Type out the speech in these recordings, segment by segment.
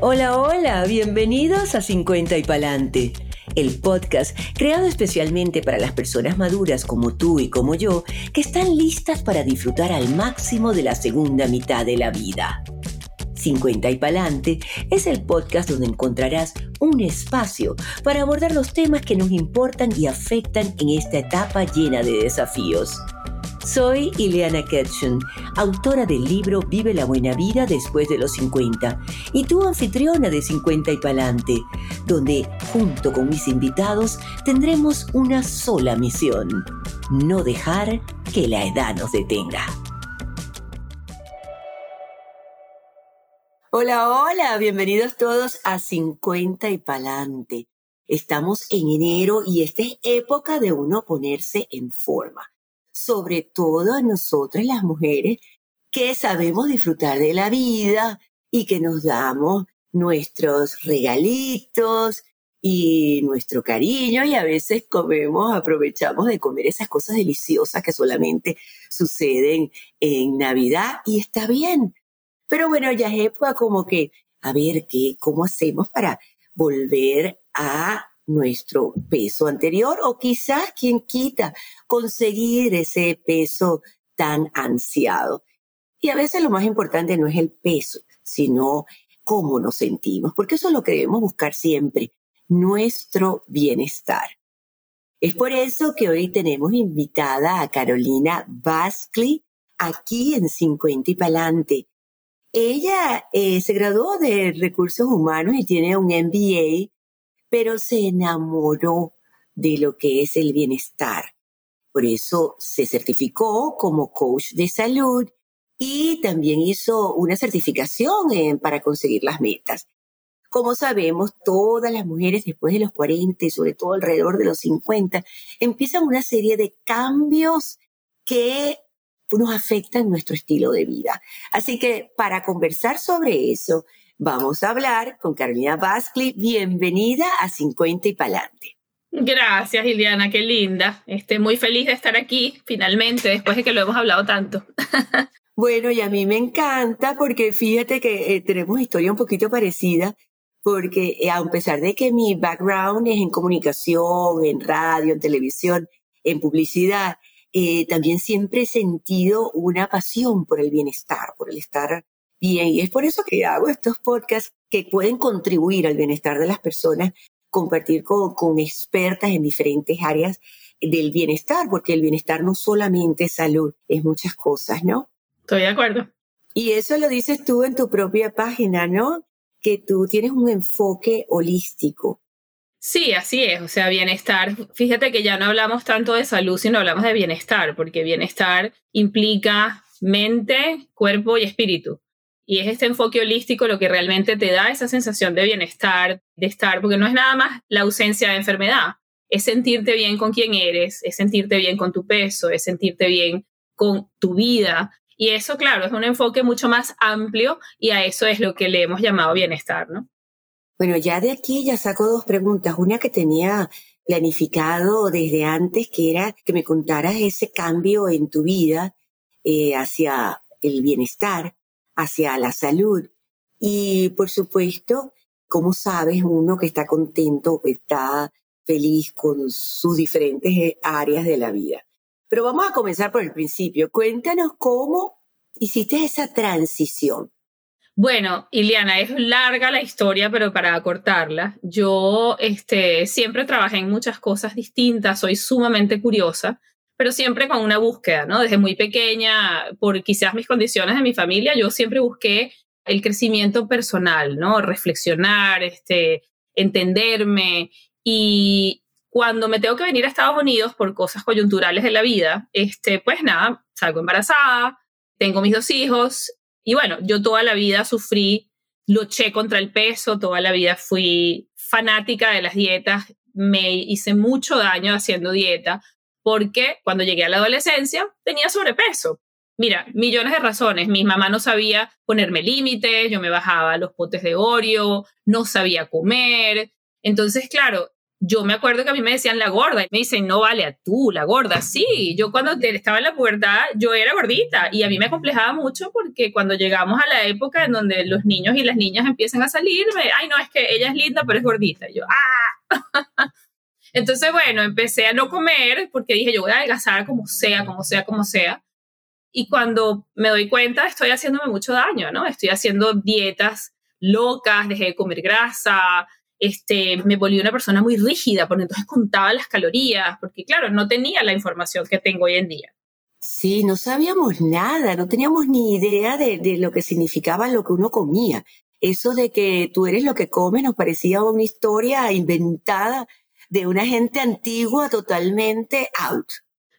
Hola, hola, bienvenidos a 50 y Palante, el podcast creado especialmente para las personas maduras como tú y como yo, que están listas para disfrutar al máximo de la segunda mitad de la vida. 50 y Palante es el podcast donde encontrarás un espacio para abordar los temas que nos importan y afectan en esta etapa llena de desafíos. Soy Ileana Ketchum, autora del libro Vive la buena vida después de los 50 y tu anfitriona de 50 y Palante, donde junto con mis invitados tendremos una sola misión, no dejar que la edad nos detenga. Hola, hola, bienvenidos todos a 50 y Palante. Estamos en enero y esta es época de uno ponerse en forma sobre todo a nosotras las mujeres que sabemos disfrutar de la vida y que nos damos nuestros regalitos y nuestro cariño y a veces comemos, aprovechamos de comer esas cosas deliciosas que solamente suceden en Navidad y está bien. Pero bueno, ya es época como que, a ver, ¿qué, ¿cómo hacemos para volver a nuestro peso anterior o quizás quien quita conseguir ese peso tan ansiado. Y a veces lo más importante no es el peso, sino cómo nos sentimos, porque eso es lo que debemos buscar siempre, nuestro bienestar. Es por eso que hoy tenemos invitada a Carolina Baskley aquí en 50 y Palante. Ella eh, se graduó de recursos humanos y tiene un MBA pero se enamoró de lo que es el bienestar. Por eso se certificó como coach de salud y también hizo una certificación para conseguir las metas. Como sabemos, todas las mujeres después de los 40 y sobre todo alrededor de los 50 empiezan una serie de cambios que nos afectan nuestro estilo de vida. Así que para conversar sobre eso, Vamos a hablar con Carolina Baskley. Bienvenida a 50 y Palante. Gracias, Iliana, qué linda. Estoy muy feliz de estar aquí, finalmente, después de que lo hemos hablado tanto. bueno, y a mí me encanta porque fíjate que eh, tenemos historia un poquito parecida, porque eh, a pesar de que mi background es en comunicación, en radio, en televisión, en publicidad, eh, también siempre he sentido una pasión por el bienestar, por el estar Bien, y es por eso que hago estos podcasts que pueden contribuir al bienestar de las personas, compartir con, con expertas en diferentes áreas del bienestar, porque el bienestar no solamente es salud, es muchas cosas, ¿no? Estoy de acuerdo. Y eso lo dices tú en tu propia página, ¿no? Que tú tienes un enfoque holístico. Sí, así es. O sea, bienestar. Fíjate que ya no hablamos tanto de salud, sino hablamos de bienestar, porque bienestar implica mente, cuerpo y espíritu. Y es este enfoque holístico lo que realmente te da esa sensación de bienestar, de estar, porque no es nada más la ausencia de enfermedad, es sentirte bien con quien eres, es sentirte bien con tu peso, es sentirte bien con tu vida. Y eso, claro, es un enfoque mucho más amplio y a eso es lo que le hemos llamado bienestar, ¿no? Bueno, ya de aquí ya saco dos preguntas. Una que tenía planificado desde antes, que era que me contaras ese cambio en tu vida eh, hacia el bienestar hacia la salud. Y por supuesto, ¿cómo sabes uno que está contento, que está feliz con sus diferentes eh, áreas de la vida? Pero vamos a comenzar por el principio. Cuéntanos cómo hiciste esa transición. Bueno, Iliana, es larga la historia, pero para acortarla, yo este, siempre trabajé en muchas cosas distintas, soy sumamente curiosa pero siempre con una búsqueda, ¿no? Desde muy pequeña, por quizás mis condiciones de mi familia, yo siempre busqué el crecimiento personal, ¿no? Reflexionar, este, entenderme y cuando me tengo que venir a Estados Unidos por cosas coyunturales de la vida, este, pues nada, salgo embarazada, tengo mis dos hijos y bueno, yo toda la vida sufrí, luché contra el peso, toda la vida fui fanática de las dietas, me hice mucho daño haciendo dieta, porque cuando llegué a la adolescencia tenía sobrepeso. Mira, millones de razones. Mi mamá no sabía ponerme límites, yo me bajaba los potes de Oreo, no sabía comer. Entonces, claro, yo me acuerdo que a mí me decían la gorda, y me dicen, no vale, a tú, la gorda, sí, yo cuando estaba en la pubertad, yo era gordita, y a mí me complejaba mucho porque cuando llegamos a la época en donde los niños y las niñas empiezan a salir, ay, no, es que ella es linda, pero es gordita, yo, ¡ah! Entonces, bueno, empecé a no comer porque dije, yo voy a adelgazar como sea, como sea, como sea. Y cuando me doy cuenta, estoy haciéndome mucho daño, ¿no? Estoy haciendo dietas locas, dejé de comer grasa, este, me volví una persona muy rígida, porque entonces contaba las calorías, porque claro, no tenía la información que tengo hoy en día. Sí, no sabíamos nada, no teníamos ni idea de, de lo que significaba lo que uno comía. Eso de que tú eres lo que comes nos parecía una historia inventada de una gente antigua totalmente out.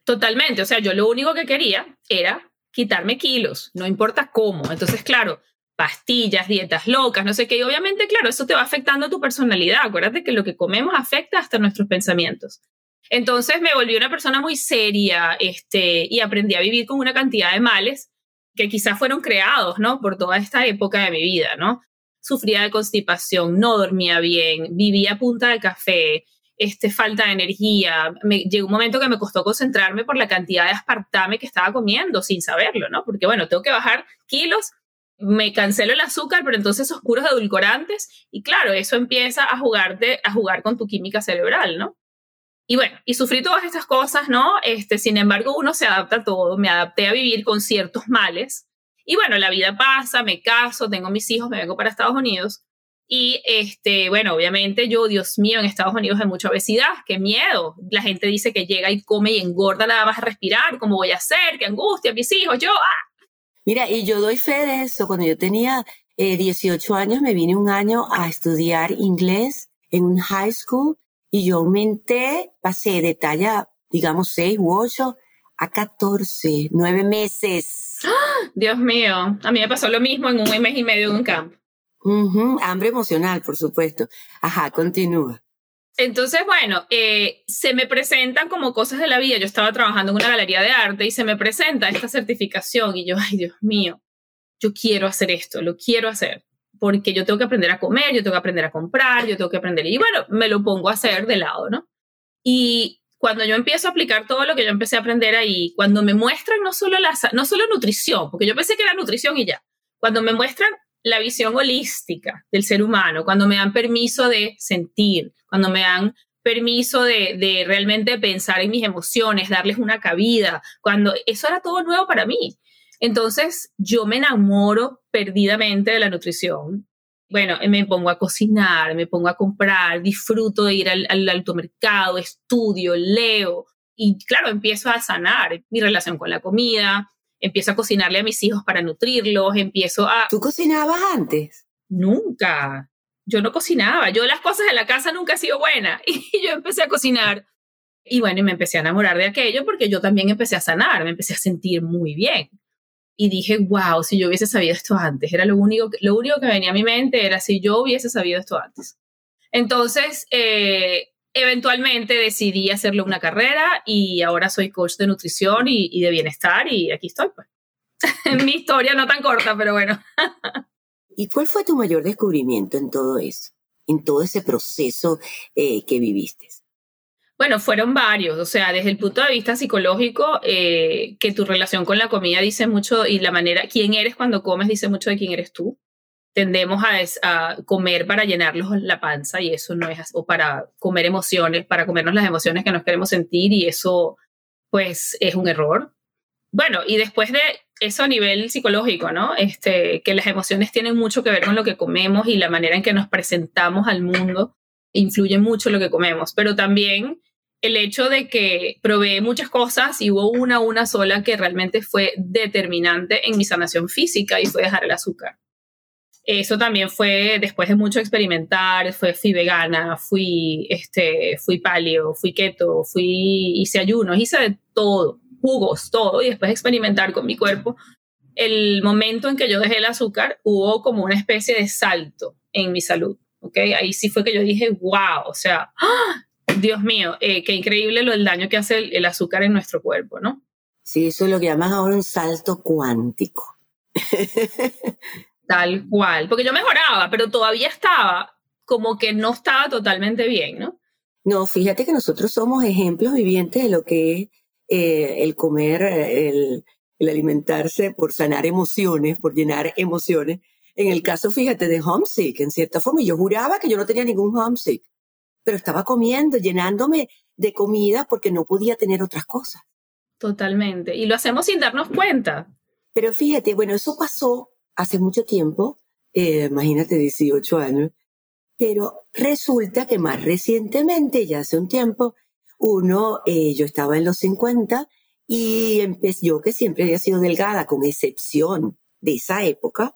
Totalmente, o sea, yo lo único que quería era quitarme kilos, no importa cómo. Entonces, claro, pastillas, dietas locas, no sé qué, y obviamente, claro, eso te va afectando a tu personalidad. Acuérdate que lo que comemos afecta hasta nuestros pensamientos. Entonces me volví una persona muy seria este, y aprendí a vivir con una cantidad de males que quizás fueron creados, ¿no? Por toda esta época de mi vida, ¿no? Sufría de constipación, no dormía bien, vivía a punta de café, este, falta de energía. Me, llegó un momento que me costó concentrarme por la cantidad de aspartame que estaba comiendo sin saberlo, ¿no? Porque bueno, tengo que bajar kilos, me cancelo el azúcar, pero entonces oscuros edulcorantes y claro, eso empieza a jugarte, a jugar con tu química cerebral, ¿no? Y bueno, y sufrí todas estas cosas, ¿no? Este, sin embargo, uno se adapta a todo, me adapté a vivir con ciertos males. Y bueno, la vida pasa, me caso, tengo mis hijos, me vengo para Estados Unidos y este, bueno, obviamente yo, Dios mío, en Estados Unidos hay mucha obesidad, qué miedo. La gente dice que llega y come y engorda nada más a respirar, ¿cómo voy a hacer? Qué angustia, mis hijos, yo, ah. Mira, y yo doy fe de eso. Cuando yo tenía 18 eh, años, me vine un año a estudiar inglés en un high school y yo aumenté, pasé de talla, digamos, 6 u 8 a 14, 9 meses. Dios mío, a mí me pasó lo mismo en un mes y medio en un campo. Hambre emocional, por supuesto. Ajá, continúa. Entonces, bueno, eh, se me presentan como cosas de la vida. Yo estaba trabajando en una galería de arte y se me presenta esta certificación y yo, ay Dios mío, yo quiero hacer esto, lo quiero hacer, porque yo tengo que aprender a comer, yo tengo que aprender a comprar, yo tengo que aprender. Y bueno, me lo pongo a hacer de lado, ¿no? Y cuando yo empiezo a aplicar todo lo que yo empecé a aprender ahí, cuando me muestran no solo, la, no solo nutrición, porque yo pensé que era nutrición y ya, cuando me muestran la visión holística del ser humano, cuando me dan permiso de sentir, cuando me dan permiso de, realmente pensar en mis emociones, darles una cabida, cuando eso era todo nuevo para mí. Entonces yo me enamoro perdidamente de la nutrición. Bueno, me pongo a cocinar, me pongo a comprar, disfruto de ir al, al automercado, estudio, leo y claro, empiezo a sanar mi relación con la comida, empiezo a cocinarle a mis hijos para nutrirlos, empiezo a... ¿Tú cocinabas antes? Nunca. Yo no cocinaba. Yo las cosas de la casa nunca he sido buena. Y yo empecé a cocinar. Y bueno, y me empecé a enamorar de aquello porque yo también empecé a sanar, me empecé a sentir muy bien. Y dije, wow, si yo hubiese sabido esto antes, era lo único, lo único que venía a mi mente era si yo hubiese sabido esto antes. Entonces, eh, eventualmente decidí hacerle una carrera y ahora soy coach de nutrición y, de bienestar y aquí estoy. Pues. Mi historia no tan corta, pero bueno. ¿Y cuál fue tu mayor descubrimiento en todo eso, en todo ese proceso eh, que viviste? Bueno, fueron varios, o sea, desde el punto de vista psicológico, eh, que tu relación con la comida dice mucho y la manera, quién eres cuando comes dice mucho de quién eres tú tendemos a, comer para llenarnos la panza y eso no es, o para comer emociones, para comernos las emociones que nos queremos sentir y eso pues es un error. Bueno, y después de eso a nivel psicológico, ¿no? Este, que las emociones tienen mucho que ver con lo que comemos y la manera en que nos presentamos al mundo influye mucho lo que comemos, pero también el hecho de que probé muchas cosas y hubo una, una sola que realmente fue determinante en mi sanación física y fue dejar el azúcar. Eso también fue después de mucho experimentar, fue, fui vegana, fui, este, fui paleo, fui keto, fui, hice ayunos, hice de todo, jugos, todo, y después de experimentar con mi cuerpo. El momento en que yo dejé el azúcar, hubo como una especie de salto en mi salud, ¿ok? Ahí sí fue que yo dije, wow, o sea, ¡ah! Dios mío, eh, qué increíble lo del daño que hace el, azúcar en nuestro cuerpo, ¿no? Sí, eso es lo que llaman ahora un salto cuántico. Tal cual, porque yo mejoraba, pero todavía estaba como que no estaba totalmente bien, ¿no? No, fíjate que nosotros somos ejemplos vivientes de lo que es eh, el comer, el, el alimentarse por sanar emociones, por llenar emociones. En el caso, fíjate, de homesick, en cierta forma, yo juraba que yo no tenía ningún homesick, pero estaba comiendo, llenándome de comida porque no podía tener otras cosas. Totalmente. Y lo hacemos sin darnos cuenta. Pero fíjate, bueno, eso pasó hace mucho tiempo, eh, imagínate 18 años, pero resulta que más recientemente, ya hace un tiempo, uno, eh, yo estaba en los 50 y empecé, yo que siempre había sido delgada, con excepción de esa época,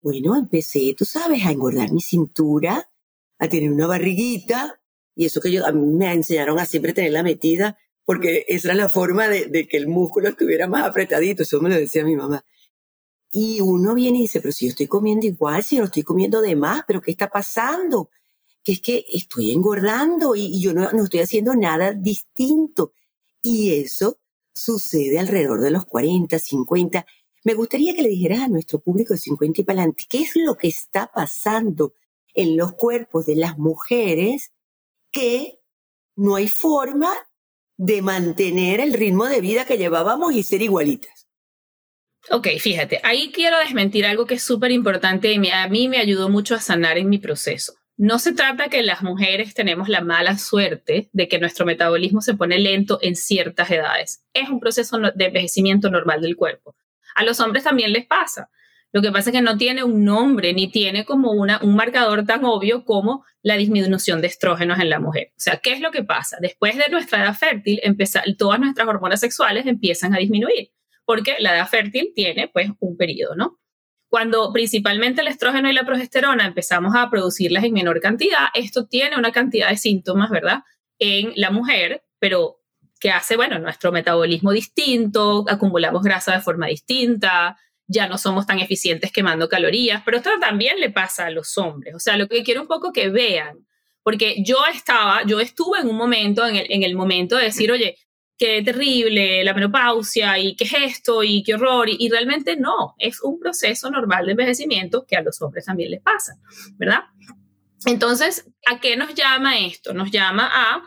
bueno, empecé, tú sabes, a engordar mi cintura, a tener una barriguita, y eso que yo, a mí me enseñaron a siempre tenerla metida, porque esa era la forma de, de que el músculo estuviera más apretadito, eso me lo decía mi mamá. Y uno viene y dice, pero si yo estoy comiendo igual, si no estoy comiendo de más, pero ¿qué está pasando? Que es que estoy engordando y, yo no, no estoy haciendo nada distinto. Y eso sucede alrededor de los 40, 50. Me gustaría que le dijeras a nuestro público de 50 y para adelante, ¿qué es lo que está pasando en los cuerpos de las mujeres que no hay forma de mantener el ritmo de vida que llevábamos y ser igualitas? Ok, fíjate, ahí quiero desmentir algo que es súper importante y a mí me ayudó mucho a sanar en mi proceso. No se trata que las mujeres tenemos la mala suerte de que nuestro metabolismo se pone lento en ciertas edades. Es un proceso de envejecimiento normal del cuerpo. A los hombres también les pasa. Lo que pasa es que no tiene un nombre ni tiene como una, un marcador tan obvio como la disminución de estrógenos en la mujer. O sea, ¿qué es lo que pasa? Después de nuestra edad fértil, todas nuestras hormonas sexuales empiezan a disminuir porque la edad fértil tiene pues un periodo, ¿no? Cuando principalmente el estrógeno y la progesterona empezamos a producirlas en menor cantidad, esto tiene una cantidad de síntomas, ¿verdad? En la mujer, pero que hace, bueno, nuestro metabolismo distinto, acumulamos grasa de forma distinta, ya no somos tan eficientes quemando calorías, pero esto también le pasa a los hombres. O sea, lo que quiero un poco que vean, porque yo estaba, yo estuve en un momento, en el, en el momento de decir, oye, qué terrible la menopausia y qué es esto y qué horror. Y, realmente no, es un proceso normal de envejecimiento que a los hombres también les pasa, ¿verdad? Entonces, ¿a qué nos llama esto? Nos llama a,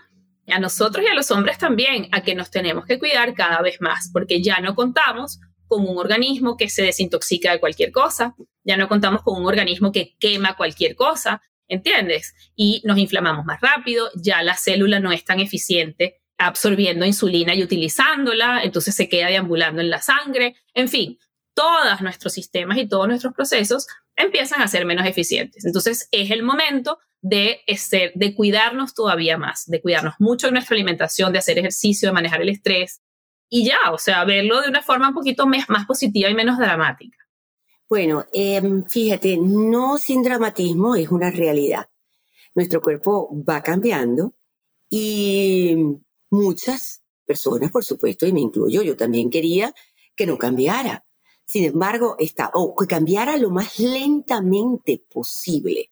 a nosotros y a los hombres también, a que nos tenemos que cuidar cada vez más, porque ya no contamos con un organismo que se desintoxica de cualquier cosa, ya no contamos con un organismo que quema cualquier cosa, ¿entiendes? Y nos inflamamos más rápido, ya la célula no es tan eficiente absorbiendo insulina y utilizándola, entonces se queda deambulando en la sangre, en fin, todos nuestros sistemas y todos nuestros procesos empiezan a ser menos eficientes. Entonces es el momento de, ser, de cuidarnos todavía más, de cuidarnos mucho en nuestra alimentación, de hacer ejercicio, de manejar el estrés y ya, o sea, verlo de una forma un poquito más, positiva y menos dramática. Bueno, em, fíjate, no sin dramatismo, es una realidad. Nuestro cuerpo va cambiando y muchas personas, por supuesto, y me incluyo, yo también quería que no cambiara. Sin embargo, está, o que cambiara lo más lentamente posible.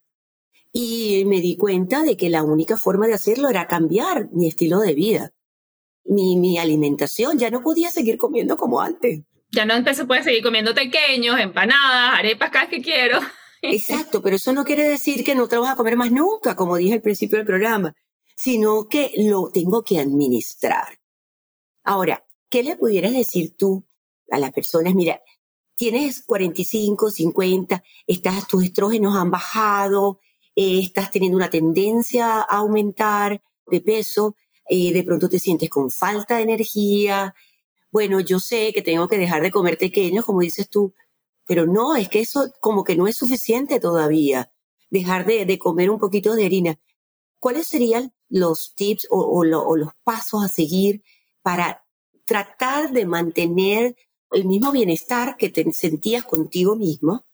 Y me di cuenta de que la única forma de hacerlo era cambiar mi estilo de vida, mi, mi alimentación. Ya no podía seguir comiendo como antes. Ya no se puede seguir comiendo pequeños, empanadas, arepas cada que quiero. Exacto, pero eso no quiere decir que no te vas a comer más nunca, como dije al principio del programa sino que lo tengo que administrar. Ahora, ¿qué le pudieras decir tú a las personas? Mira, tienes 45, 50, estás, tus estrógenos han bajado, eh, estás teniendo una tendencia a aumentar de peso, de pronto te sientes con falta de energía. Bueno, yo sé que tengo que dejar de comer pequeños, como dices tú, pero no, es que eso como que no es suficiente todavía. Dejar de, de comer un poquito de harina. ¿Cuáles serían los tips o, los pasos a seguir para tratar de mantener el mismo bienestar que te sentías contigo mismo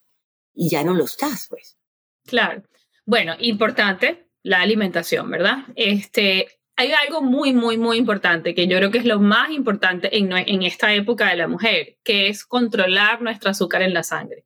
y ya no lo estás, pues. Claro. Bueno, importante la alimentación, ¿verdad? Este, hay algo muy, muy, muy importante que yo creo que es lo más importante en, en esta época de la mujer, que es controlar nuestro azúcar en la sangre.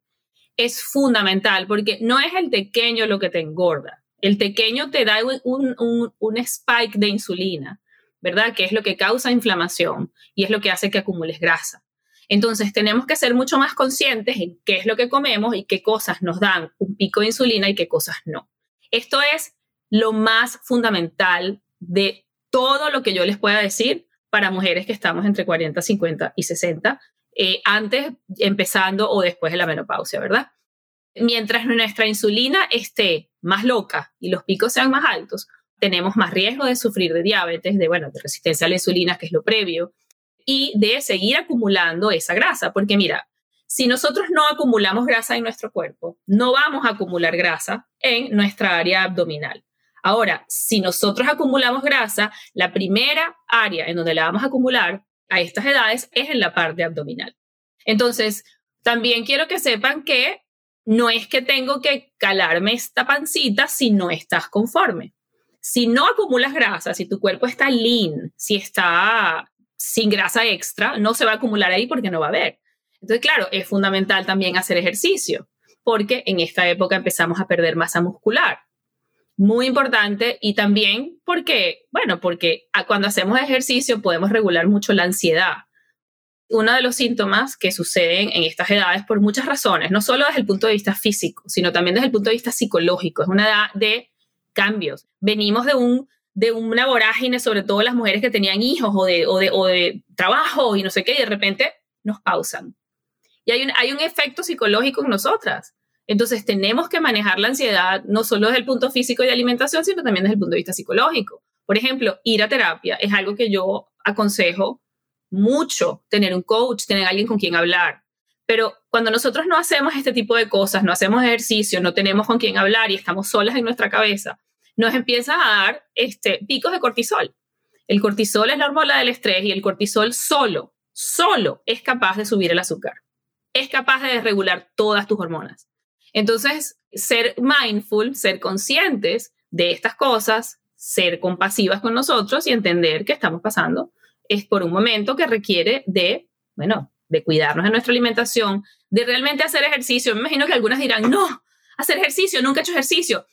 Es fundamental porque no es el pequeño lo que te engorda, el pequeño te da un, spike de insulina, ¿verdad? Que es lo que causa inflamación y es lo que hace que acumules grasa. Entonces tenemos que ser mucho más conscientes en qué es lo que comemos y qué cosas nos dan un pico de insulina y qué cosas no. Esto es lo más fundamental de todo lo que yo les pueda decir para mujeres que estamos entre 40, 50 y 60, eh, antes, empezando o después de la menopausia, ¿verdad? Mientras nuestra insulina esté más loca y los picos sean más altos, tenemos más riesgo de sufrir de diabetes, de, bueno, de resistencia a la insulina, que es lo previo, y de seguir acumulando esa grasa, porque mira, si nosotros no acumulamos grasa en nuestro cuerpo, no vamos a acumular grasa en nuestra área abdominal. Ahora, si nosotros acumulamos grasa, la primera área en donde la vamos a acumular a estas edades es en la parte abdominal. Entonces, también quiero que sepan que no es que tengo que calarme esta pancita si no estás conforme. Si no acumulas grasa, si tu cuerpo está lean, si está sin grasa extra, no se va a acumular ahí porque no va a haber. Entonces, claro, es fundamental también hacer ejercicio, porque en esta época empezamos a perder masa muscular. Muy importante y también porque, bueno, porque cuando hacemos ejercicio podemos regular mucho la ansiedad. Uno de los síntomas que suceden en estas edades por muchas razones, no solo desde el punto de vista físico, sino también desde el punto de vista psicológico, es una edad de cambios. Venimos de un de una vorágine, sobre todo las mujeres que tenían hijos o de, o de, o de trabajo y no sé qué, y de repente nos pausan. Y hay un, hay un efecto psicológico en nosotras. Entonces tenemos que manejar la ansiedad no solo desde el punto físico y de alimentación, sino también desde el punto de vista psicológico. Por ejemplo, ir a terapia es algo que yo aconsejo mucho, tener un coach, tener alguien con quien hablar. Pero cuando nosotros no hacemos este tipo de cosas, no hacemos ejercicio, no tenemos con quien hablar y estamos solas en nuestra cabeza, nos empieza a dar este, picos de cortisol. El cortisol es la hormona del estrés y el cortisol solo, solo es capaz de subir el azúcar es capaz de desregular todas tus hormonas. Entonces, ser mindful, ser conscientes de estas cosas, ser compasivas con nosotros y entender que estamos pasando es por un momento que requiere de, bueno, de cuidarnos de nuestra alimentación, de realmente hacer ejercicio. Me imagino que algunas dirán, no, hacer ejercicio, nunca he hecho ejercicio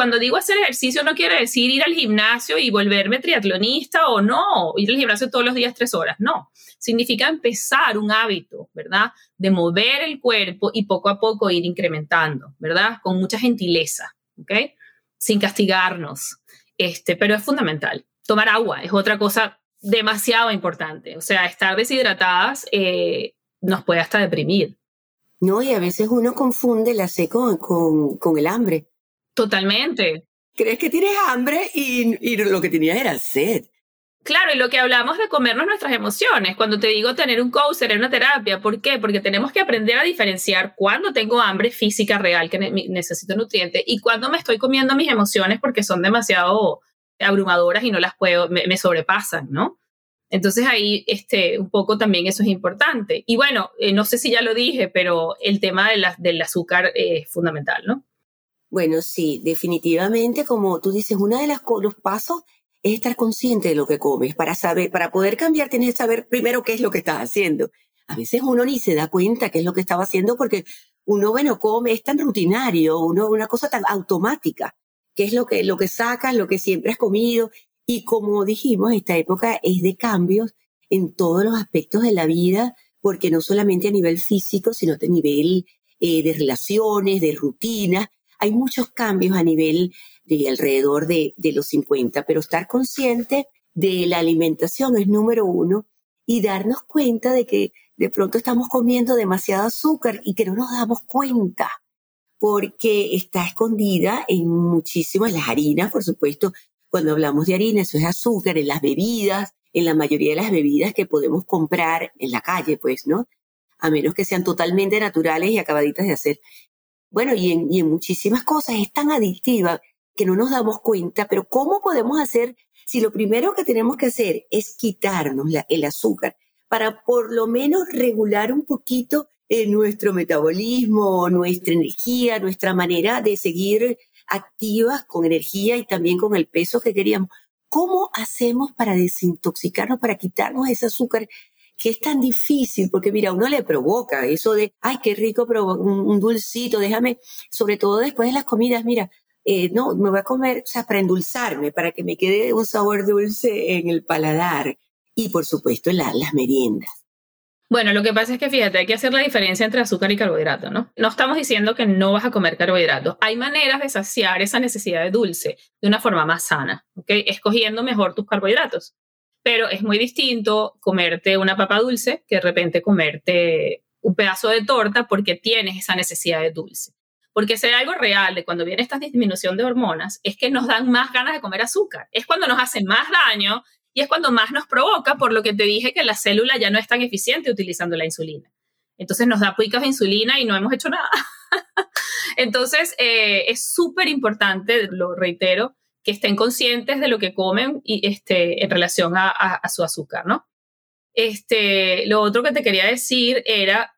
cuando digo hacer ejercicio no quiere decir ir al gimnasio y volverme triatlonista o no, ir al gimnasio todos los días tres horas, no. Significa empezar un hábito, ¿verdad? De mover el cuerpo y poco a poco ir incrementando, ¿verdad? Con mucha gentileza, ¿ok? Sin castigarnos. Este, pero es fundamental. Tomar agua es otra cosa demasiado importante. O sea, estar deshidratadas eh, nos puede hasta deprimir. No, y a veces uno confunde la sed con, con el hambre. Totalmente. Crees que tienes hambre y, lo que tenías era sed. Claro, y lo que hablamos de comernos nuestras emociones. Cuando te digo tener un coach, tener una terapia, ¿por qué? Porque tenemos que aprender a diferenciar cuando tengo hambre física real, que necesito nutrientes, y cuando me estoy comiendo mis emociones porque son demasiado abrumadoras y no las puedo, me, sobrepasan, ¿no? Entonces ahí, este, un poco también eso es importante. Y bueno, eh, no sé si ya lo dije, pero el tema de del azúcar es fundamental, ¿no? Bueno, sí, definitivamente, como tú dices, uno de las, los pasos es estar consciente de lo que comes. Para saber, para poder cambiar, tienes que saber primero qué es lo que estás haciendo. A veces uno ni se da cuenta qué es lo que estaba haciendo porque uno, bueno, come, es tan rutinario, uno, una cosa tan automática, qué es lo que, lo que sacas, lo que siempre has comido. Y como dijimos, esta época es de cambios en todos los aspectos de la vida, porque no solamente a nivel físico, sino a nivel eh, de relaciones, de rutinas hay muchos cambios a nivel de alrededor de, los 50, pero estar consciente de la alimentación es número uno y darnos cuenta de que de pronto estamos comiendo demasiado azúcar y que no nos damos cuenta porque está escondida en muchísimas las harinas, por supuesto. Cuando hablamos de harina, eso es azúcar en las bebidas, en la mayoría de las bebidas que podemos comprar en la calle, pues, ¿no? A menos que sean totalmente naturales y acabaditas de hacer bueno, y en, y en muchísimas cosas es tan adictiva que no nos damos cuenta, pero ¿cómo podemos hacer si lo primero que tenemos que hacer es quitarnos el azúcar para por lo menos regular un poquito eh, nuestro metabolismo, nuestra energía, nuestra manera de seguir activas con energía y también con el peso que queríamos? ¿Cómo hacemos para desintoxicarnos, para quitarnos ese azúcar que es tan difícil, porque mira, uno le provoca eso de, ay, qué rico, pero un, dulcito, déjame, sobre todo después de las comidas, mira, eh, no, me voy a comer, o sea, para endulzarme, para que me quede un sabor dulce en el paladar. Y por supuesto, las meriendas. Bueno, lo que pasa es que fíjate, hay que hacer la diferencia entre azúcar y carbohidrato, ¿no? No estamos diciendo que no vas a comer carbohidratos. Hay maneras de saciar esa necesidad de dulce de una forma más sana, ¿ok? Escogiendo mejor tus carbohidratos. Pero es muy distinto comerte una papa dulce que de repente comerte un pedazo de torta porque tienes esa necesidad de dulce. Porque si algo real de cuando viene esta disminución de hormonas, es que nos dan más ganas de comer azúcar. Es cuando nos hace más daño y es cuando más nos provoca, por lo que te dije que la célula ya no es tan eficiente utilizando la insulina. Entonces nos da picos de insulina y no hemos hecho nada. Entonces eh, es súper importante, lo reitero, que estén conscientes de lo que comen y, este, en relación a, su azúcar, ¿no? Este, lo otro que te quería decir era,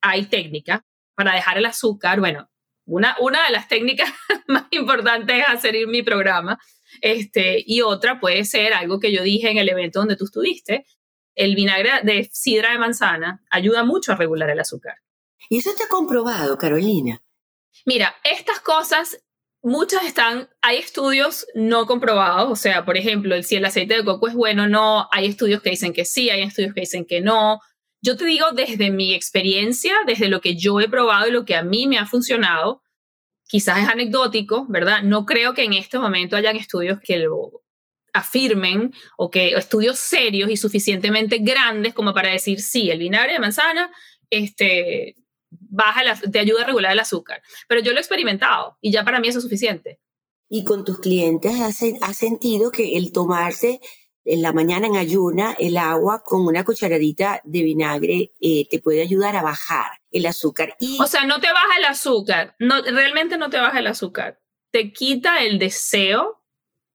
hay técnica para dejar el azúcar. Bueno, una, una de las técnicas más importantes es hacer mi programa, este, y otra puede ser algo que yo dije en el evento donde tú estuviste. El vinagre de sidra de manzana ayuda mucho a regular el azúcar. ¿Y eso está comprobado, Carolina? Mira, estas cosas, muchas están, hay estudios no comprobados, o sea, por ejemplo, si el aceite de coco es bueno o no, hay estudios que dicen que sí, hay estudios que dicen que no. Yo te digo desde mi experiencia, desde lo que yo he probado y lo que a mí me ha funcionado, quizás es anecdótico, ¿verdad? No creo que en este momento hayan estudios que lo afirmen o que estudios serios y suficientemente grandes como para decir sí, el vinagre de manzana este, baja te ayuda a regular el azúcar. Pero yo lo he experimentado y ya para mí eso es suficiente. ¿Y con tus clientes has, sentido que el tomarse en la mañana en ayuna el agua con una cucharadita de vinagre eh, te puede ayudar a bajar el azúcar. O sea, no te baja el azúcar, no, realmente no te baja el azúcar, te quita el deseo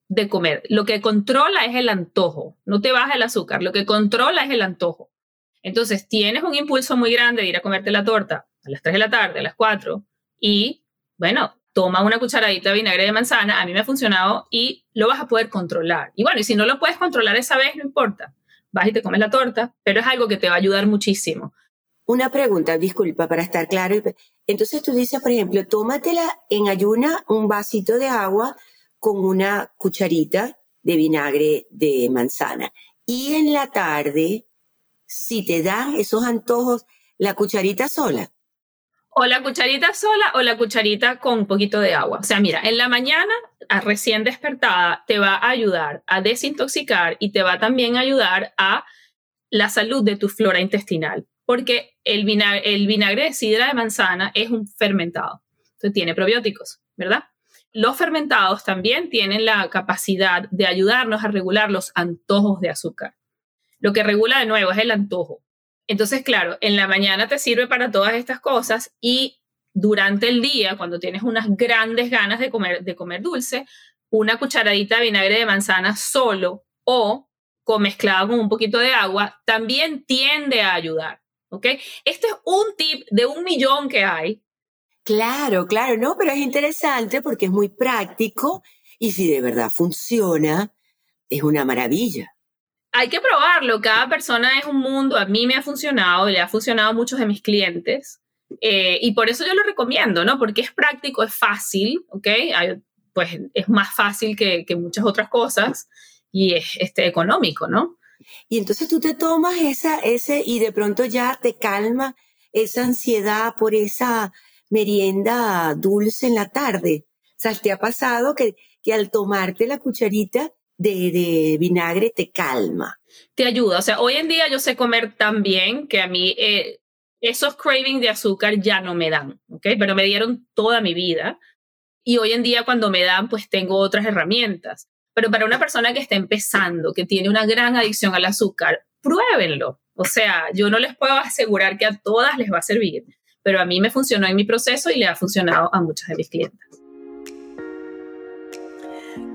de comer. Lo que controla es el antojo, no te baja el azúcar, lo que controla es el antojo. Entonces, tienes un impulso muy grande de ir a comerte la torta a las 3 de la tarde, a las 4, y bueno, toma una cucharadita de vinagre de manzana, a mí me ha funcionado y lo vas a poder controlar. Y bueno, y si no lo puedes controlar esa vez, no importa, vas y te comes la torta, pero es algo que te va a ayudar muchísimo. Una pregunta, disculpa, para estar claro. Entonces tú dices, por ejemplo, tómatela en ayuna un vasito de agua con una cucharita de vinagre de manzana. Y en la tarde, si te dan esos antojos, la cucharita sola. O la cucharita sola o la cucharita con un poquito de agua. O sea, mira, en la mañana, recién despertada, te va a ayudar a desintoxicar y te va también a ayudar a la salud de tu flora intestinal porque el vinagre, de sidra de manzana es un fermentado, entonces tiene probióticos, ¿verdad? Los fermentados también tienen la capacidad de ayudarnos a regular los antojos de azúcar. Lo que regula de nuevo es el antojo. Entonces, claro, en la mañana te sirve para todas estas cosas y durante el día, cuando tienes unas grandes ganas de comer, de comer dulce, una cucharadita de vinagre de manzana solo o mezclado con un poquito de agua también tiende a ayudar. ¿Ok? Este es un tip de un millón que hay. Claro, claro, no, pero es interesante porque es muy práctico y si de verdad funciona, es una maravilla. Hay que probarlo, cada persona es un mundo, a mí me ha funcionado, le ha funcionado a muchos de mis clientes eh, y por eso yo lo recomiendo, ¿no? Porque es práctico, es fácil, ¿ok? pues es más fácil que, que muchas otras cosas y es este, económico, ¿no? Y entonces tú te tomas esa, ese, y de pronto ya te calma esa ansiedad por esa merienda dulce en la tarde. O sea, ¿te ha pasado que, que al tomarte la cucharita de, de, vinagre te calma? Te ayuda. O sea, hoy en día yo sé comer tan bien que a mí eh, esos cravings de azúcar ya no me dan, ¿ok? Pero me dieron toda mi vida. Y hoy en día cuando me dan, pues tengo otras herramientas. Pero para una persona que está empezando, que tiene una gran adicción al azúcar, pruébenlo. O sea, yo no les puedo asegurar que a todas les va a servir, pero a mí me funcionó en mi proceso y le ha funcionado a muchas de mis clientes.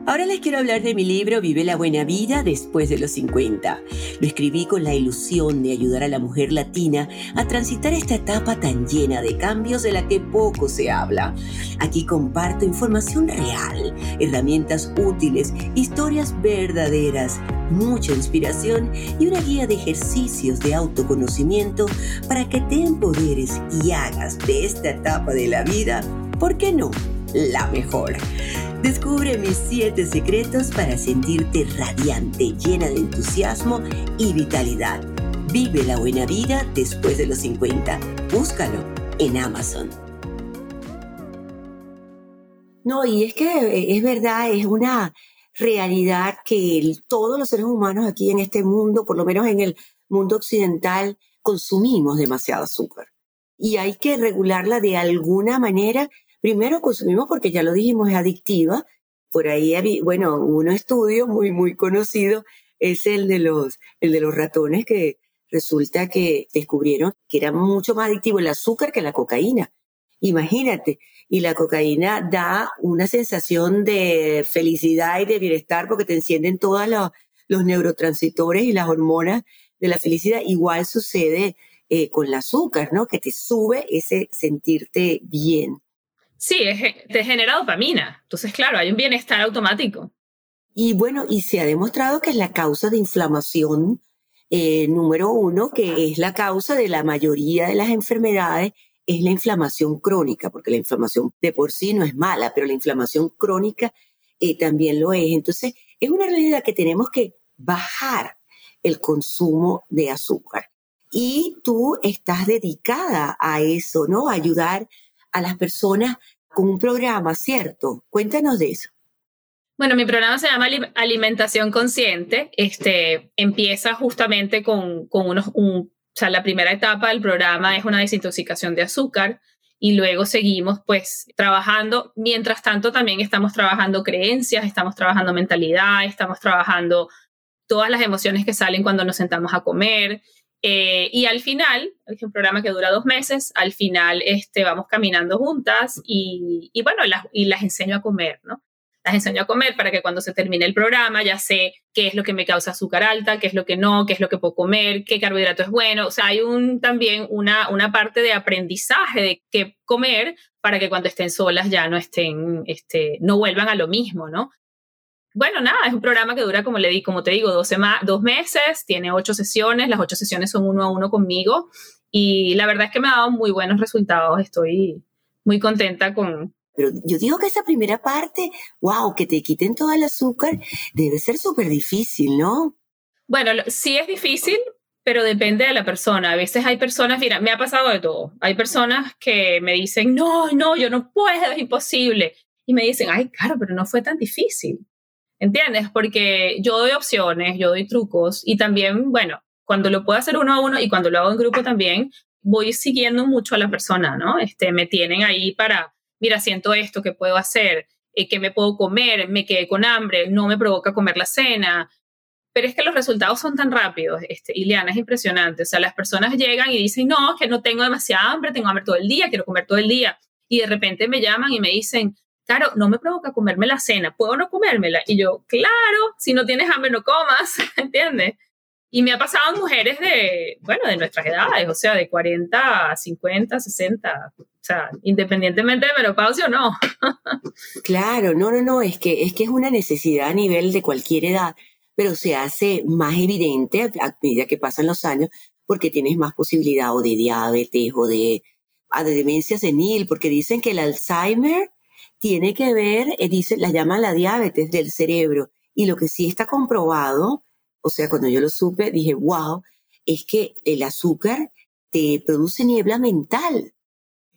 Ahora les quiero hablar de mi libro Vive la buena vida después de los 50. Lo escribí con la ilusión de ayudar a la mujer latina a transitar esta etapa tan llena de cambios de la que poco se habla. Aquí comparto información real, herramientas útiles, historias verdaderas, mucha inspiración y una guía de ejercicios de autoconocimiento para que te empoderes y hagas de esta etapa de la vida, ¿por qué no? La mejor. Descubre mis siete secretos para sentirte radiante, llena de entusiasmo y vitalidad. Vive la buena vida después de los 50. Búscalo en Amazon. No, y es que eh, es verdad, es una realidad que todos los seres humanos aquí en este mundo, por lo menos en el mundo occidental, consumimos demasiado azúcar. Y hay que regularla de alguna manera. Primero consumimos porque ya lo dijimos, es adictiva. Por ahí, bueno, un estudio muy, muy conocido es el de los, el de los ratones que resulta que descubrieron que era mucho más adictivo el azúcar que la cocaína. Imagínate, y la cocaína da una sensación de felicidad y de bienestar porque te encienden todos los, neurotransmisores y las hormonas de la felicidad. Igual sucede eh, con el azúcar, ¿no? Que te sube ese sentirte bien. Sí, te genera dopamina. Entonces, claro, hay un bienestar automático. Y bueno, y se ha demostrado que es la causa de inflamación eh, número uno, que es la causa de la mayoría de las enfermedades, es la inflamación crónica, porque la inflamación de por sí no es mala, pero la inflamación crónica eh, también lo es. Entonces, es una realidad que tenemos que bajar el consumo de azúcar. Y tú estás dedicada a eso, ¿no? A ayudar a las personas con un programa, ¿cierto? Cuéntanos de eso. Bueno, mi programa se llama Alimentación Consciente. Este empieza justamente con, con unos, un, o sea, la primera etapa del programa es una desintoxicación de azúcar y luego seguimos pues trabajando. Mientras tanto, también estamos trabajando creencias, estamos trabajando mentalidad, estamos trabajando todas las emociones que salen cuando nos sentamos a comer. Eh, y al final, es un programa que dura dos meses, al final este, vamos caminando juntas y, y bueno, y las enseño a comer, ¿no? las enseño a comer para que cuando se termine el programa ya sé qué es lo que me causa azúcar alta, qué es lo que no, qué es lo que puedo comer, qué carbohidrato es bueno. O sea, hay un, también una, una parte de aprendizaje de qué comer para que cuando estén solas ya no estén, este, no vuelvan a lo mismo, ¿no? Bueno, nada, es un programa que dura, como le di, como te digo, dos, dos meses, tiene ocho sesiones, las ocho sesiones son uno a uno conmigo y la verdad es que me ha dado muy buenos resultados, estoy muy contenta con, pero yo digo que esa primera parte, wow, que te quiten todo el azúcar, debe ser súper difícil, ¿no? Bueno, sí es difícil, pero depende de la persona. A veces hay personas, mira, me ha pasado de todo. Hay personas que me dicen, no, no, yo no puedo, es imposible. Y me dicen, ay, claro, pero no fue tan difícil. ¿Entiendes? Porque yo doy opciones, yo doy trucos y también, bueno, cuando lo puedo hacer uno a uno y cuando lo hago en grupo también, voy siguiendo mucho a la persona, ¿no? Este, me tienen ahí para mira, siento esto, ¿qué puedo hacer? Eh, ¿Qué me puedo comer? Me quedé con hambre, no me provoca comer la cena. Pero es que los resultados son tan rápidos, este, Ileana, es impresionante. O sea, las personas llegan y dicen, no, que no tengo demasiada hambre, tengo hambre todo el día, quiero comer todo el día. Y de repente me llaman y me dicen, claro, no me provoca comerme la cena, ¿puedo no comérmela? Y yo, claro, si no tienes hambre no comas, ¿entiendes? Y me ha pasado mujeres de, bueno, de nuestras edades, o sea, de 40, 50, 60, o sea, independientemente de menopausia o no. claro, no, no, no, es que, es que es una necesidad a nivel de cualquier edad, pero se hace más evidente a medida que pasan los años porque tienes más posibilidad o de diabetes o de, de demencia senil, porque dicen que el Alzheimer tiene que ver, eh, dice, la llaman la diabetes del cerebro, y lo que sí está comprobado o sea, cuando yo lo supe, dije, wow, es que el azúcar te produce niebla mental.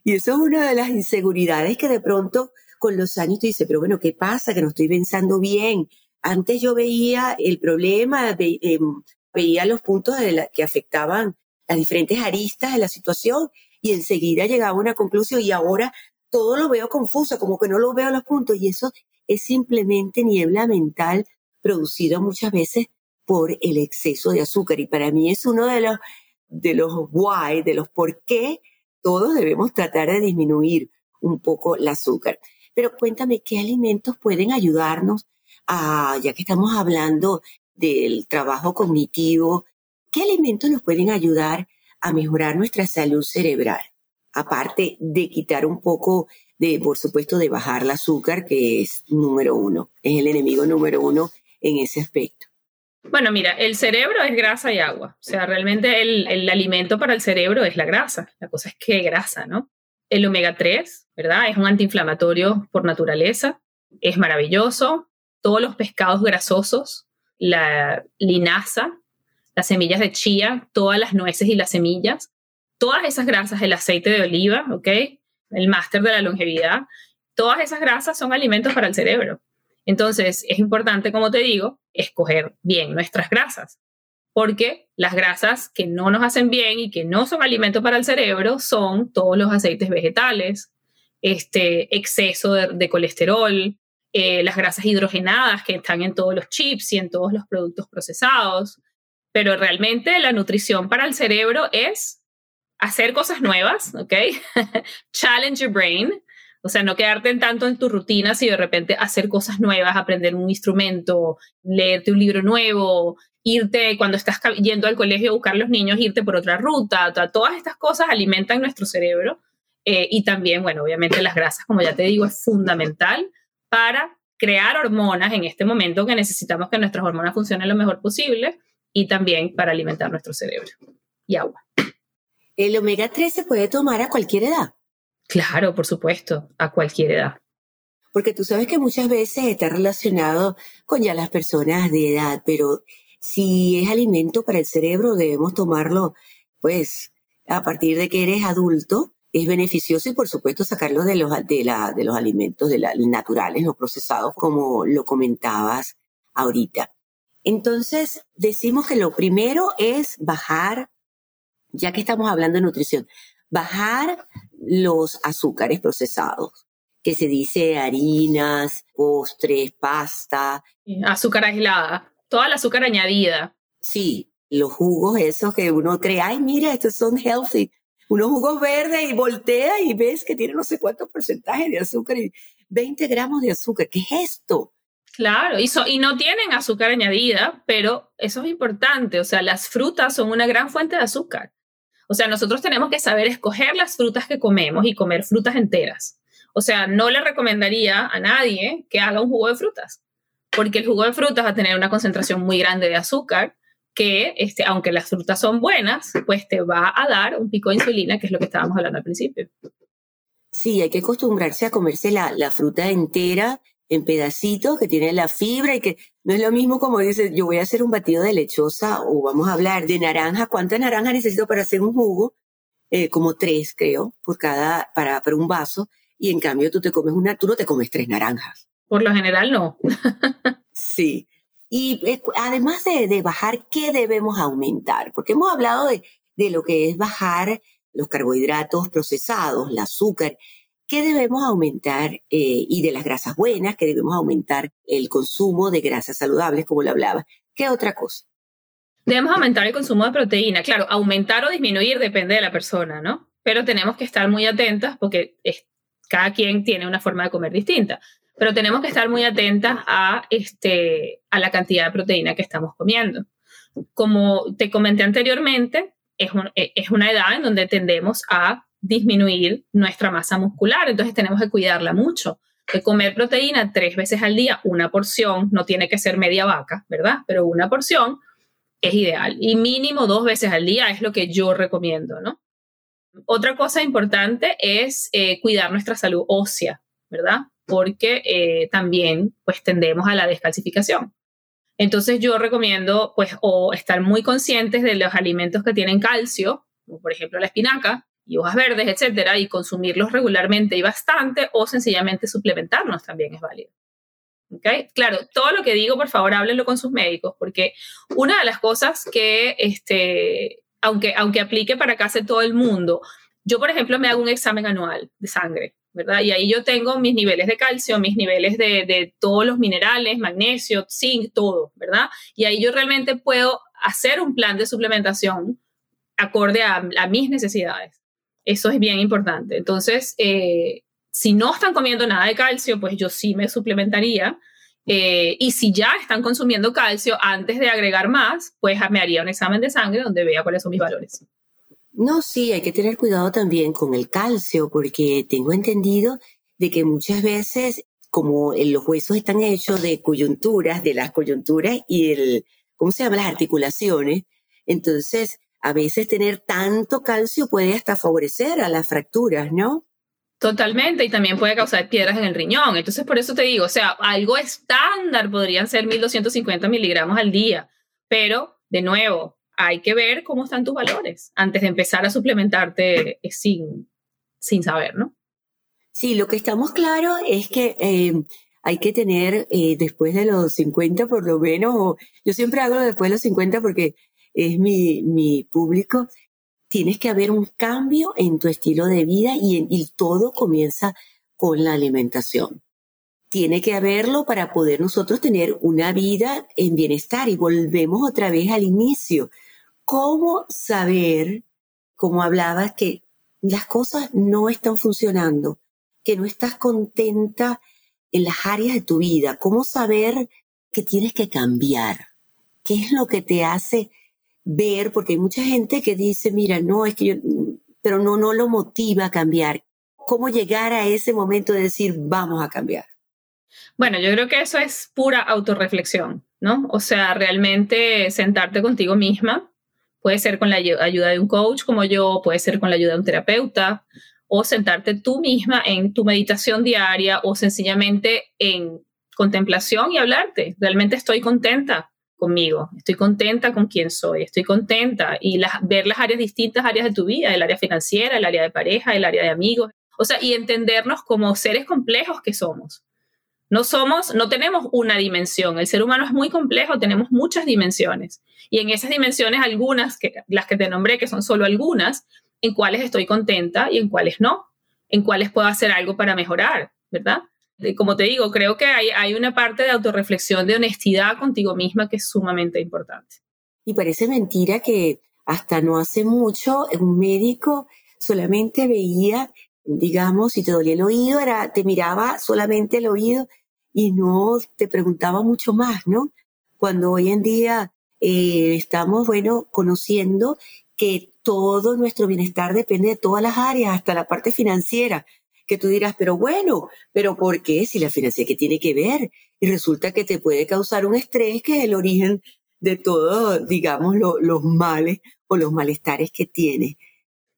Y eso es una de las inseguridades que de pronto con los años te dice, pero bueno, ¿qué pasa? Que no estoy pensando bien. Antes yo veía el problema, em, veía los puntos de que afectaban las diferentes aristas de la situación y enseguida llegaba a una conclusión y ahora todo lo veo confuso, como que no lo veo los puntos y eso es simplemente niebla mental producido muchas veces por el exceso de azúcar. Y para mí es uno de los, de los why, de los por qué todos debemos tratar de disminuir un poco el azúcar. Pero cuéntame, ¿qué alimentos pueden ayudarnos a, ya que estamos hablando del trabajo cognitivo, qué alimentos nos pueden ayudar a mejorar nuestra salud cerebral? Aparte de quitar un poco de, por supuesto, de bajar el azúcar, que es número uno, es el enemigo número uno en ese aspecto. Bueno, mira, el cerebro es grasa y agua. O sea, realmente el, alimento para el cerebro es la grasa. La cosa es que grasa, ¿no? El omega 3, ¿verdad? Es un antiinflamatorio por naturaleza. Es maravilloso. Todos los pescados grasosos, la linaza, las semillas de chía, todas las nueces y las semillas, todas esas grasas, el aceite de oliva, ¿ok? El máster de la longevidad, todas esas grasas son alimentos para el cerebro. Entonces, es importante, como te digo, escoger bien nuestras grasas, porque las grasas que no nos hacen bien y que no son alimentos para el cerebro son todos los aceites vegetales, este exceso de, colesterol, eh, las grasas hidrogenadas que están en todos los chips y en todos los productos procesados. Pero realmente la nutrición para el cerebro es hacer cosas nuevas, ¿ok? Challenge your brain, o sea, no quedarte en tanto en tu rutina, sino de repente hacer cosas nuevas, aprender un instrumento, leerte un libro nuevo, irte cuando estás yendo al colegio a buscar los niños, irte por otra ruta. todas estas cosas alimentan nuestro cerebro. Eh, y también, bueno, obviamente las grasas, como ya te digo, es fundamental para crear hormonas en este momento que necesitamos que nuestras hormonas funcionen lo mejor posible y también para alimentar nuestro cerebro y agua. ¿El omega 3 se puede tomar a cualquier edad? Claro, por supuesto, a cualquier edad. Porque tú sabes que muchas veces está relacionado con ya las personas de edad, pero si es alimento para el cerebro, debemos tomarlo, pues, a partir de que eres adulto, es beneficioso y por supuesto sacarlo de los, de la, de los alimentos de la, naturales, no procesados, como lo comentabas ahorita. Entonces, decimos que lo primero es bajar, ya que estamos hablando de nutrición, bajar los azúcares procesados, que se dice harinas, postres, pasta. Azúcar aislada, toda la azúcar añadida. Sí, los jugos esos que uno cree, ay, mira, estos son healthy. Unos jugos verdes y voltea y ves que tiene no sé cuántos porcentajes de azúcar y 20 gramos de azúcar. ¿Qué es esto? Claro, y, y, no tienen azúcar añadida, pero eso es importante. O sea, las frutas son una gran fuente de azúcar. O sea, nosotros tenemos que saber escoger las frutas que comemos y comer frutas enteras. O sea, no le recomendaría a nadie que haga un jugo de frutas, porque el jugo de frutas va a tener una concentración muy grande de azúcar que, este, aunque las frutas son buenas, pues te va a dar un pico de insulina, que es lo que estábamos hablando al principio. Sí, hay que acostumbrarse a comerse la, la fruta entera en pedacitos que tiene la fibra y que no es lo mismo como dices, yo voy a hacer un batido de lechosa o vamos a hablar de naranja. ¿Cuánta naranja necesito para hacer un jugo? Eh, como tres, creo, por cada, para, para un vaso. Y en cambio tú te comes una, tú no te comes tres naranjas. Por lo general no. sí. Y eh, además de, de, bajar, ¿qué debemos aumentar? Porque hemos hablado de, de lo que es bajar los carbohidratos procesados, el azúcar, ¿Qué debemos aumentar? Eh, y de las grasas buenas, que debemos aumentar el consumo de grasas saludables, como lo hablaba. ¿Qué otra cosa? Debemos aumentar el consumo de proteína. Claro, aumentar o disminuir depende de la persona, ¿no? Pero tenemos que estar muy atentas porque cada quien tiene una forma de comer distinta. Pero tenemos que estar muy atentas a, este, a la cantidad de proteína que estamos comiendo. Como te comenté anteriormente, es, es una edad en donde tendemos a disminuir nuestra masa muscular. Entonces tenemos que cuidarla mucho. De comer proteína tres veces al día, una porción, no tiene que ser media vaca, ¿verdad? Pero una porción es ideal. Y mínimo dos veces al día es lo que yo recomiendo, ¿no? Otra cosa importante es eh, cuidar nuestra salud ósea, ¿verdad? Porque eh, también pues tendemos a la descalcificación. Entonces yo recomiendo pues o estar muy conscientes de los alimentos que tienen calcio, como por ejemplo la espinaca, y hojas verdes, etcétera, y consumirlos regularmente y bastante, o sencillamente suplementarnos también es válido. ¿Okay? Claro, todo lo que digo, por favor, háblenlo con sus médicos, porque una de las cosas que, este, aunque, aunque aplique para casi todo el mundo, yo, por ejemplo, me hago un examen anual de sangre, ¿verdad? Y ahí yo tengo mis niveles de calcio, mis niveles de, de todos los minerales, magnesio, zinc, todo, ¿verdad? Y ahí yo realmente puedo hacer un plan de suplementación acorde a, a mis necesidades. Eso es bien importante. Entonces, eh, si no están comiendo nada de calcio, pues yo sí me suplementaría. Eh, y si ya están consumiendo calcio, antes de agregar más, pues me haría un examen de sangre donde vea cuáles son mis valores. No, sí, hay que tener cuidado también con el calcio, porque tengo entendido de que muchas veces, como los huesos están hechos de coyunturas, de las coyunturas y el, ¿cómo se llama? Las articulaciones, entonces a veces tener tanto calcio puede hasta favorecer a las fracturas, ¿no? Totalmente, y también puede causar piedras en el riñón. Entonces, por eso te digo, o sea, algo estándar podrían ser 1250 miligramos al día, pero de nuevo, hay que ver cómo están tus valores antes de empezar a suplementarte sin, sin saber, ¿no? Sí, lo que estamos claros es que eh, hay que tener eh, después de los 50 por lo menos, yo siempre hago después de los 50 porque es mi, mi público, tienes que haber un cambio en tu estilo de vida y, todo comienza con la alimentación. Tiene que haberlo para poder nosotros tener una vida en bienestar y volvemos otra vez al inicio. ¿Cómo saber, como hablabas, que las cosas no están funcionando, que no estás contenta en las áreas de tu vida? ¿Cómo saber que tienes que cambiar? ¿Qué es lo que te hace ver? Porque hay mucha gente que dice, mira, no, es que yo, pero no, no lo motiva a cambiar. ¿Cómo llegar a ese momento de decir, vamos a cambiar? Bueno, yo creo que eso es pura autorreflexión, ¿no? O sea, realmente sentarte contigo misma, Puede ser con la ayuda de un coach como yo, puede ser con la ayuda de un terapeuta, o sentarte tú misma en tu meditación diaria o sencillamente en contemplación y hablarte. Realmente estoy contenta estoy contenta con quién soy, estoy contenta y ver las áreas distintas, áreas de tu vida, el área financiera, el área de pareja, el área de amigos, o sea, y entendernos como seres complejos que somos. No somos, no tenemos una dimensión. El ser humano es muy complejo, tenemos muchas dimensiones. Y en esas dimensiones, algunas, que, las que te nombré, que son solo algunas, en cuáles estoy contenta y en cuáles no, en cuáles puedo hacer algo para mejorar, ¿verdad? Como te digo, creo que hay, una parte de autorreflexión, de honestidad contigo misma que es sumamente importante. Y parece mentira que hasta no hace mucho un médico solamente veía digamos, si te dolía el oído, era, te miraba solamente el oído y no te preguntaba mucho más, ¿no? Cuando hoy en día eh, estamos, bueno, conociendo que todo nuestro bienestar depende de todas las áreas, hasta la parte financiera, que tú dirás, pero bueno, pero ¿por qué? Si la financiera, ¿qué tiene que ver? Y resulta que te puede causar un estrés que es el origen de todo, digamos, los males o los malestares que tiene.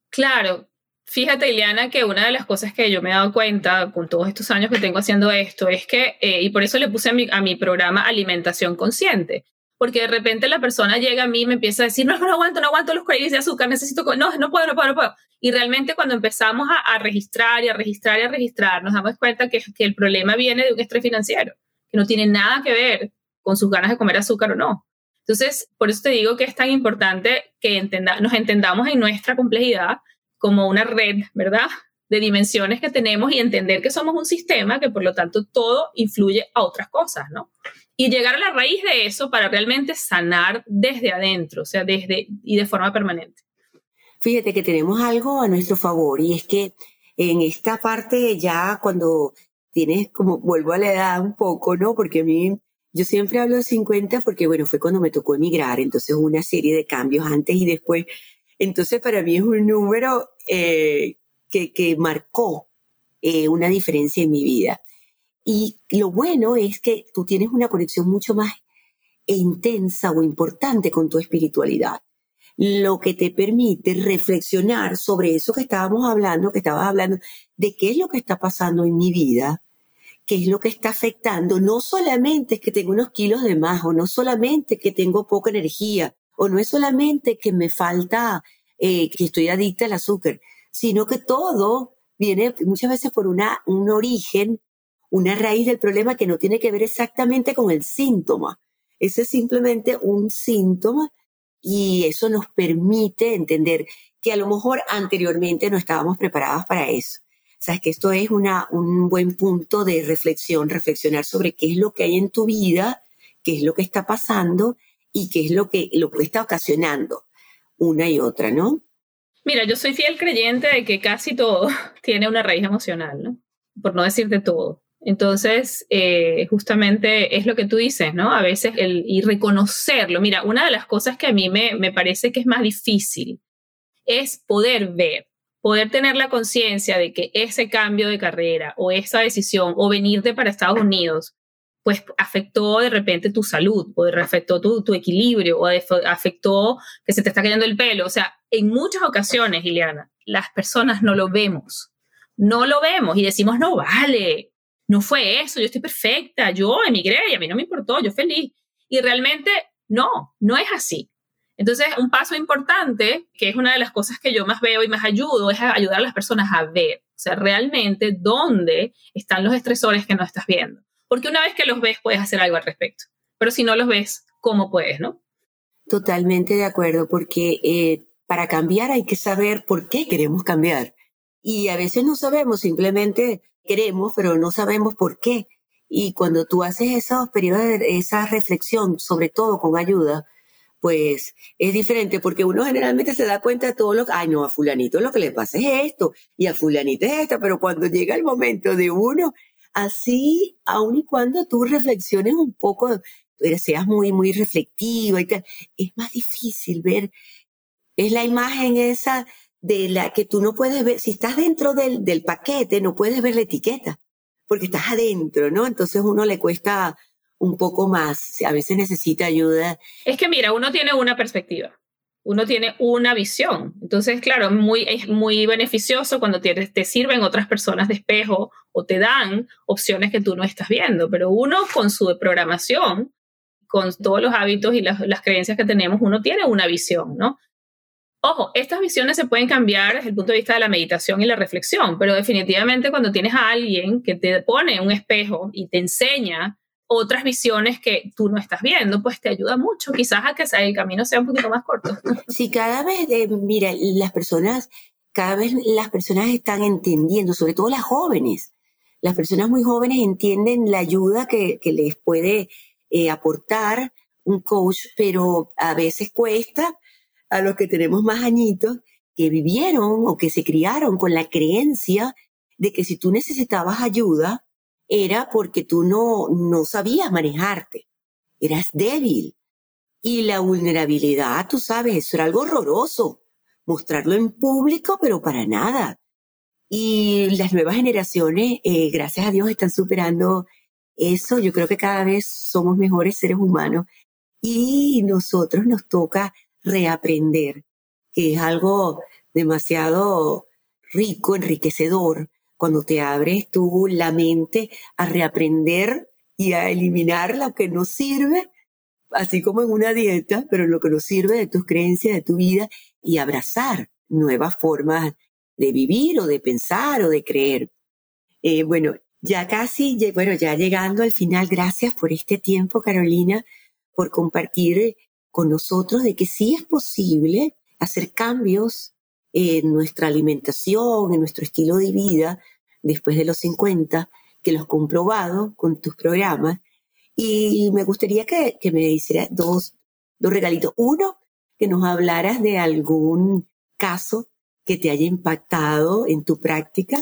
Claro, Fíjate, Ileana, que una de las cosas que yo me he dado cuenta con todos estos años que tengo haciendo esto es que, eh, y por eso le puse a mi, programa alimentación consciente, porque de repente la persona llega a mí y me empieza a decir, no, no aguanto, no aguanto los cuellos de azúcar, necesito, no, no puedo, no puedo, no puedo. Y realmente cuando empezamos a, a registrar y a registrar y a registrar, nos damos cuenta que, que el problema viene de un estrés financiero, que no tiene nada que ver con sus ganas de comer azúcar o no. Entonces, por eso te digo que es tan importante que entenda, nos entendamos en nuestra complejidad como una red, ¿verdad? De dimensiones que tenemos y entender que somos un sistema que por lo tanto todo influye a otras cosas, ¿no? Y llegar a la raíz de eso para realmente sanar desde adentro, o sea, desde y de forma permanente. Fíjate que tenemos algo a nuestro favor y es que en esta parte ya cuando tienes como, vuelvo a la edad un poco, ¿no? Porque a mí, yo siempre hablo de 50 porque, bueno, fue cuando me tocó emigrar, entonces una serie de cambios antes y después entonces, para mí es un número eh, que, que, marcó eh, una diferencia en mi vida. Y lo bueno es que tú tienes una conexión mucho más intensa o importante con tu espiritualidad, lo que te permite reflexionar sobre eso que estábamos hablando, que estabas hablando, de qué es lo que está pasando en mi vida, qué es lo que está afectando. No solamente es que tengo unos kilos de más, o no solamente que tengo poca energía, o no es solamente que me falta, eh, que estoy adicta al azúcar, sino que todo viene muchas veces por una, un origen, una raíz del problema que no tiene que ver exactamente con el síntoma. Ese es simplemente un síntoma y eso nos permite entender que a lo mejor anteriormente no estábamos preparados para eso. Sabes que esto es una, un buen punto de reflexión, reflexionar sobre qué es lo que hay en tu vida, qué es lo que está pasando y qué es lo que, lo que está ocasionando una y otra, ¿no? Mira, yo soy fiel creyente de que casi todo tiene una raíz emocional, ¿no? Por no decirte todo. Entonces, eh, justamente es lo que tú dices, ¿no? A veces el y reconocerlo. Mira, una de las cosas que a mí me, me parece que es más difícil es poder ver, poder tener la conciencia de que ese cambio de carrera o esa decisión o venirte para Estados Unidos pues afectó de repente tu salud, o afectó tu, tu equilibrio, o afectó que se te está cayendo el pelo. O sea, en muchas ocasiones, Ileana, las personas no lo vemos. No lo vemos y decimos, no vale, no fue eso, yo estoy perfecta, yo emigré y a mí no me importó, yo feliz. Y realmente no, no es así. Entonces, un paso importante, que es una de las cosas que yo más veo y más ayudo, es ayudar a las personas a ver, o sea, realmente dónde están los estresores que no estás viendo. Porque una vez que los ves, puedes hacer algo al respecto. Pero si no los ves, ¿cómo puedes, no? Totalmente de acuerdo, porque eh, para cambiar hay que saber por qué queremos cambiar. Y a veces no sabemos, simplemente queremos, pero no sabemos por qué. Y cuando tú haces esos periodos, esa reflexión, sobre todo con ayuda, pues es diferente porque uno generalmente se da cuenta de todo lo que, ay no, a fulanito lo que le pasa es esto y a fulanito es esto, pero cuando llega el momento de uno, así, aun y cuando tú reflexiones un poco, seas muy, muy reflectiva y tal, es más difícil ver, es la imagen esa de la que tú no puedes ver, si estás dentro del, del paquete, no puedes ver la etiqueta, porque estás adentro, ¿no? Entonces uno le cuesta un poco más, a veces necesita ayuda. Es que mira, uno tiene una perspectiva, uno tiene una visión. Entonces, claro, muy, es muy beneficioso cuando te, te sirven otras personas de espejo o te dan opciones que tú no estás viendo, pero uno con su programación, con todos los hábitos y las, las creencias que tenemos, uno tiene una visión, ¿no? Ojo, estas visiones se pueden cambiar desde el punto de vista de la meditación y la reflexión, pero definitivamente cuando tienes a alguien que te pone un espejo y te enseña otras visiones que tú no estás viendo, pues te ayuda mucho, quizás a que el camino sea un poquito más corto. Sí, cada vez, eh, mira, las personas, cada vez las personas están entendiendo, sobre todo las jóvenes. Las personas muy jóvenes entienden la ayuda que, les puede eh, aportar un coach, pero a veces cuesta a los que tenemos más añitos que vivieron o que se criaron con la creencia de que si tú necesitabas ayuda, era porque tú no, no sabías manejarte, eras débil. Y la vulnerabilidad, tú sabes, eso era algo horroroso, mostrarlo en público, pero para nada. Y las nuevas generaciones, eh, gracias a Dios, están superando eso. Yo creo que cada vez somos mejores seres humanos y nosotros nos toca reaprender, que es algo demasiado rico, enriquecedor, cuando te abres tú la mente a reaprender y a eliminar lo que no sirve, así como en una dieta, pero lo que no sirve de tus creencias, de tu vida, y abrazar nuevas formas de vivir o de pensar o de creer. Eh, bueno, ya casi, bueno, ya llegando al final, gracias por este tiempo, Carolina, por compartir con nosotros de que sí es posible hacer cambios en nuestra alimentación, en nuestro estilo de vida, después de los 50, que los comprobado con tus programas. Y me gustaría que, me hicieras dos, dos regalitos. Uno, que nos hablaras de algún caso que te haya impactado en tu práctica,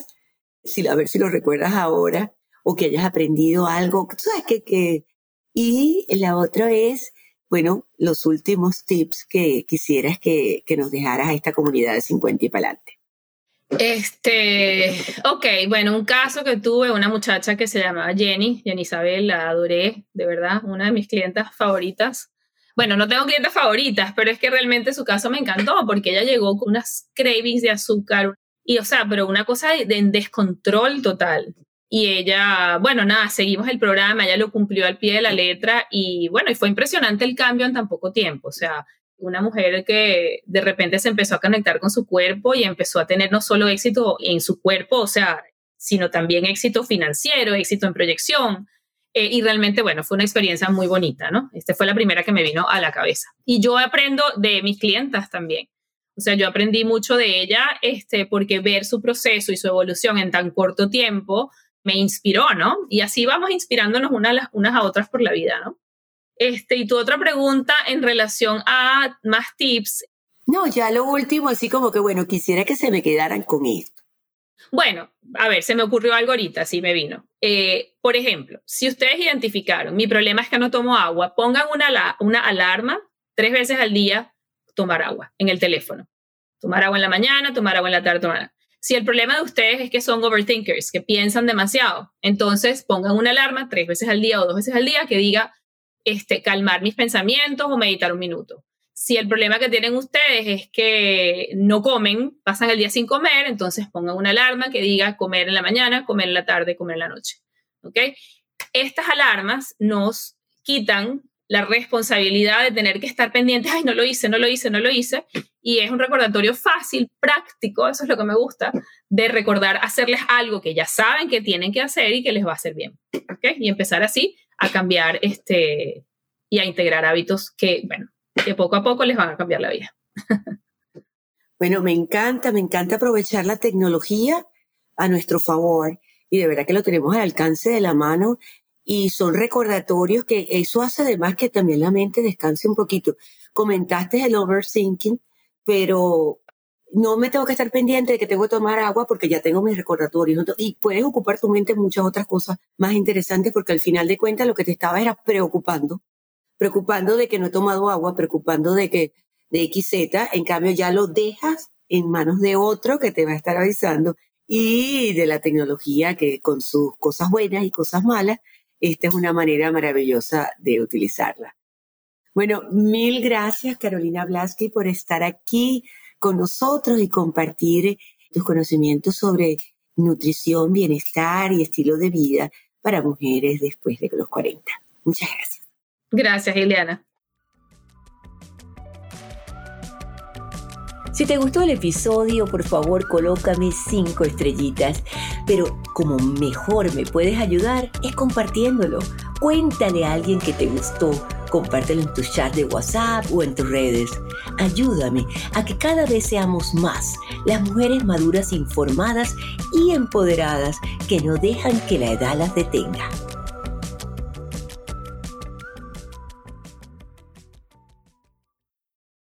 si, a ver si lo recuerdas ahora, o que hayas aprendido algo. sabes que, y la otra es bueno, los últimos tips que quisieras que, nos dejaras a esta comunidad de 50 y para adelante. Este, ok, bueno, un caso que tuve, una muchacha que se llamaba Jenny, Jenny Isabel, la adoré, de verdad, una de mis clientas favoritas. Bueno, no tengo clientas favoritas, pero es que realmente su caso me encantó porque ella llegó con unas cravings de azúcar y, o sea, pero una cosa de descontrol total. Y ella, bueno, nada, seguimos el programa, ella lo cumplió al pie de la letra y bueno, y fue impresionante el cambio en tan poco tiempo. O sea, una mujer que de repente se empezó a conectar con su cuerpo y empezó a tener no solo éxito en su cuerpo, o sea, sino también éxito financiero, éxito en proyección. Eh, y realmente, bueno, fue una experiencia muy bonita, ¿no? Esta fue la primera que me vino a la cabeza. Y yo aprendo de mis clientas también. O sea, yo aprendí mucho de ella, este, porque ver su proceso y su evolución en tan corto tiempo me inspiró, ¿no? Y así vamos inspirándonos unas, unas a otras por la vida, ¿no? Este, y tu otra pregunta en relación a más tips. No, ya lo último, así como que, bueno, quisiera que se me quedaran con esto. Bueno, a ver, se me ocurrió algo ahorita, así me vino. Eh, por ejemplo, si ustedes identificaron, mi problema es que no tomo agua, pongan una, una alarma tres veces al día, tomar agua en el teléfono. Tomar agua en la mañana, tomar agua en la tarde, tomar si el problema de ustedes es que son overthinkers, que piensan demasiado, entonces pongan una alarma tres veces al día o dos veces al día que diga este, calmar mis pensamientos o meditar un minuto. Si el problema que tienen ustedes es que no comen, pasan el día sin comer, entonces pongan una alarma que diga comer en la mañana, comer en la tarde, comer en la noche. ¿Ok? Estas alarmas nos quitan la responsabilidad de tener que estar pendiente, ay, no lo hice, no lo hice, no lo hice. Y es un recordatorio fácil, práctico, eso es lo que me gusta, de recordar hacerles algo que ya saben que tienen que hacer y que les va a hacer bien. Y empezar así a cambiar este, y a integrar hábitos que, bueno, que poco a poco les van a cambiar la vida. Bueno, me encanta, me encanta aprovechar la tecnología a nuestro favor y de verdad que lo tenemos al alcance de la mano y son recordatorios que eso hace además que también la mente descanse un poquito. Comentaste el overthinking, pero no me tengo que estar pendiente de que tengo que tomar agua porque ya tengo mis recordatorios. Y puedes ocupar tu mente en muchas otras cosas más interesantes porque al final de cuentas lo que te estaba era preocupando. Preocupando de que no he tomado agua, preocupando de que de XZ, en cambio ya lo dejas en manos de otro que te va a estar avisando y de la tecnología que con sus cosas buenas y cosas malas esta es una manera maravillosa de utilizarla. Bueno, mil gracias Carolina Blasky por estar aquí con nosotros y compartir tus conocimientos sobre nutrición, bienestar y estilo de vida para mujeres después de los 40. Muchas gracias. Gracias, Ileana. Si te gustó el episodio, por favor colócame cinco estrellitas. Pero como mejor me puedes ayudar es compartiéndolo. Cuéntale a alguien que te gustó. Compártelo en tu chat de WhatsApp o en tus redes. Ayúdame a que cada vez seamos más las mujeres maduras informadas y empoderadas que no dejan que la edad las detenga.